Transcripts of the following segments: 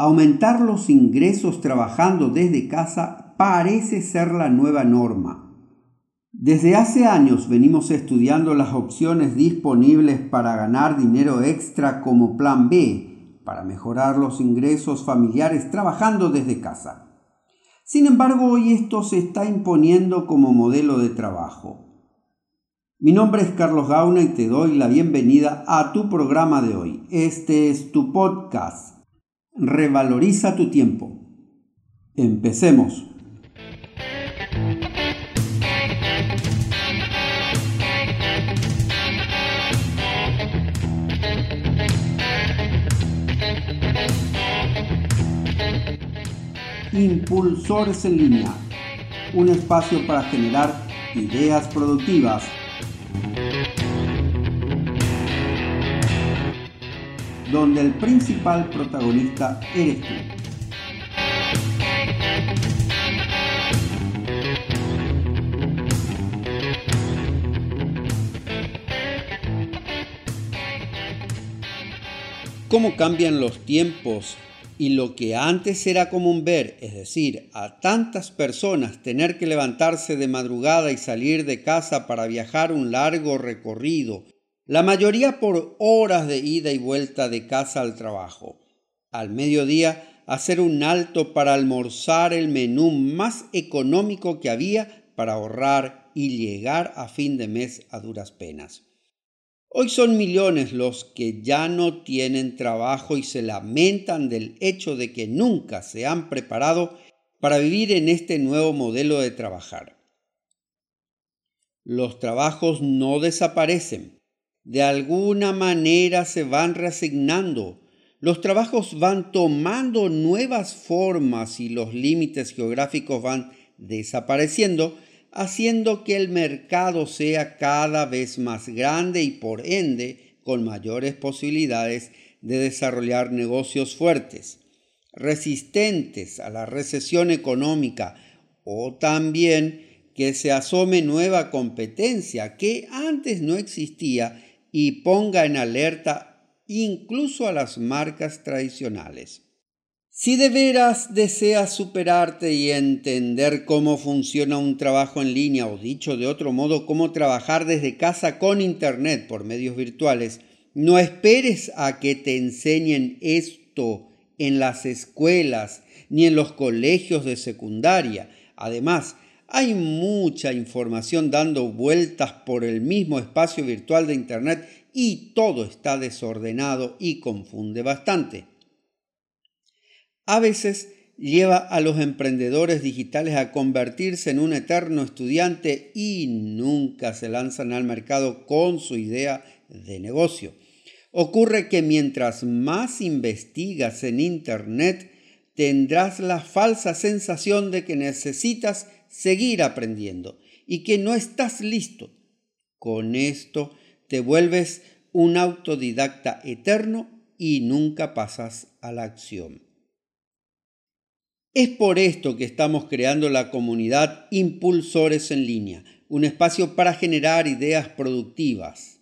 Aumentar los ingresos trabajando desde casa parece ser la nueva norma. Desde hace años venimos estudiando las opciones disponibles para ganar dinero extra como plan B, para mejorar los ingresos familiares trabajando desde casa. Sin embargo, hoy esto se está imponiendo como modelo de trabajo. Mi nombre es Carlos Gauna y te doy la bienvenida a tu programa de hoy. Este es tu podcast Revaloriza tu tiempo. Empecemos. Impulsores en línea, un espacio para generar ideas productivas donde el principal protagonista eres tú. ¿Cómo cambian los tiempos y lo que antes era común ver, es decir, a tantas personas tener que levantarse de madrugada y salir de casa para viajar un largo recorrido la mayoría por horas de ida y vuelta de casa al trabajo. Al mediodía, hacer un alto para almorzar el menú más económico que había para ahorrar y llegar a fin de mes a duras penas. Hoy son millones los que ya no tienen trabajo y se lamentan del hecho de que nunca se han preparado para vivir en este nuevo modelo de trabajar. Los trabajos no desaparecen, de alguna manera se van reasignando. Los trabajos van tomando nuevas formas y los límites geográficos van desapareciendo, haciendo que el mercado sea cada vez más grande y por ende con mayores posibilidades de desarrollar negocios fuertes, resistentes a la recesión económica o también que se asome nueva competencia que antes no existía y ponga en alerta incluso a las marcas tradicionales. Si de veras deseas superarte y entender cómo funciona un trabajo en línea o dicho de otro modo, cómo trabajar desde casa con Internet por medios virtuales, no esperes a que te enseñen esto en las escuelas ni en los colegios de secundaria. Además, hay mucha información dando vueltas por el mismo espacio virtual de Internet y todo está desordenado y confunde bastante. A veces lleva a los emprendedores digitales a convertirse en un eterno estudiante y nunca se lanzan al mercado con su idea de negocio. Ocurre que mientras más investigas en Internet, tendrás la falsa sensación de que necesitas seguir aprendiendo y que no estás listo. Con esto te vuelves un autodidacta eterno y nunca pasas a la acción. Es por esto que estamos creando la comunidad Impulsores en línea, un espacio para generar ideas productivas.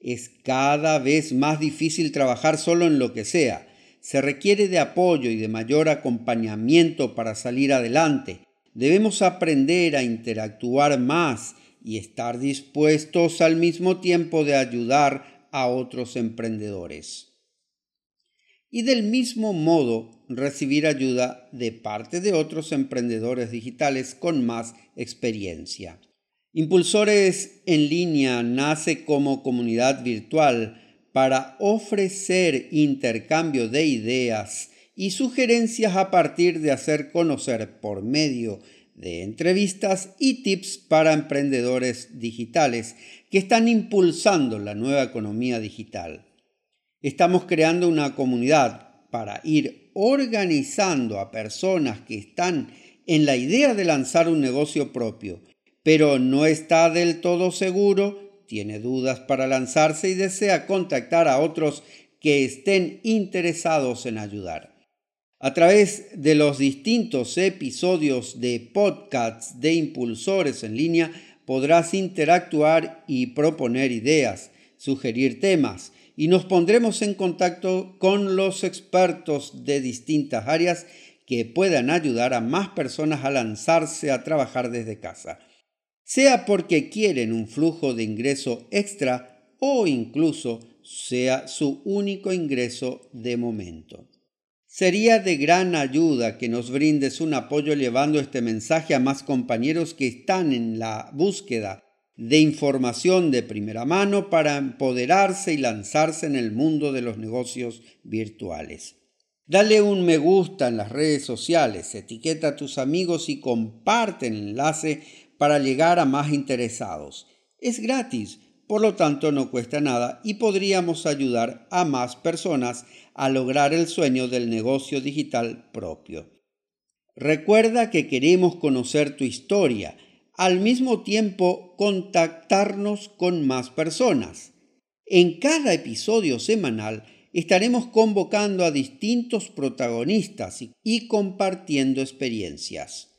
Es cada vez más difícil trabajar solo en lo que sea. Se requiere de apoyo y de mayor acompañamiento para salir adelante debemos aprender a interactuar más y estar dispuestos al mismo tiempo de ayudar a otros emprendedores. Y del mismo modo recibir ayuda de parte de otros emprendedores digitales con más experiencia. Impulsores en línea nace como comunidad virtual para ofrecer intercambio de ideas y sugerencias a partir de hacer conocer por medio de entrevistas y tips para emprendedores digitales que están impulsando la nueva economía digital. Estamos creando una comunidad para ir organizando a personas que están en la idea de lanzar un negocio propio, pero no está del todo seguro, tiene dudas para lanzarse y desea contactar a otros que estén interesados en ayudar. A través de los distintos episodios de podcasts de impulsores en línea podrás interactuar y proponer ideas, sugerir temas y nos pondremos en contacto con los expertos de distintas áreas que puedan ayudar a más personas a lanzarse a trabajar desde casa, sea porque quieren un flujo de ingreso extra o incluso sea su único ingreso de momento. Sería de gran ayuda que nos brindes un apoyo llevando este mensaje a más compañeros que están en la búsqueda de información de primera mano para empoderarse y lanzarse en el mundo de los negocios virtuales. Dale un me gusta en las redes sociales, etiqueta a tus amigos y comparte el enlace para llegar a más interesados. Es gratis, por lo tanto no cuesta nada y podríamos ayudar a más personas a lograr el sueño del negocio digital propio. Recuerda que queremos conocer tu historia, al mismo tiempo contactarnos con más personas. En cada episodio semanal estaremos convocando a distintos protagonistas y compartiendo experiencias.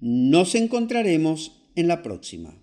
Nos encontraremos en la próxima.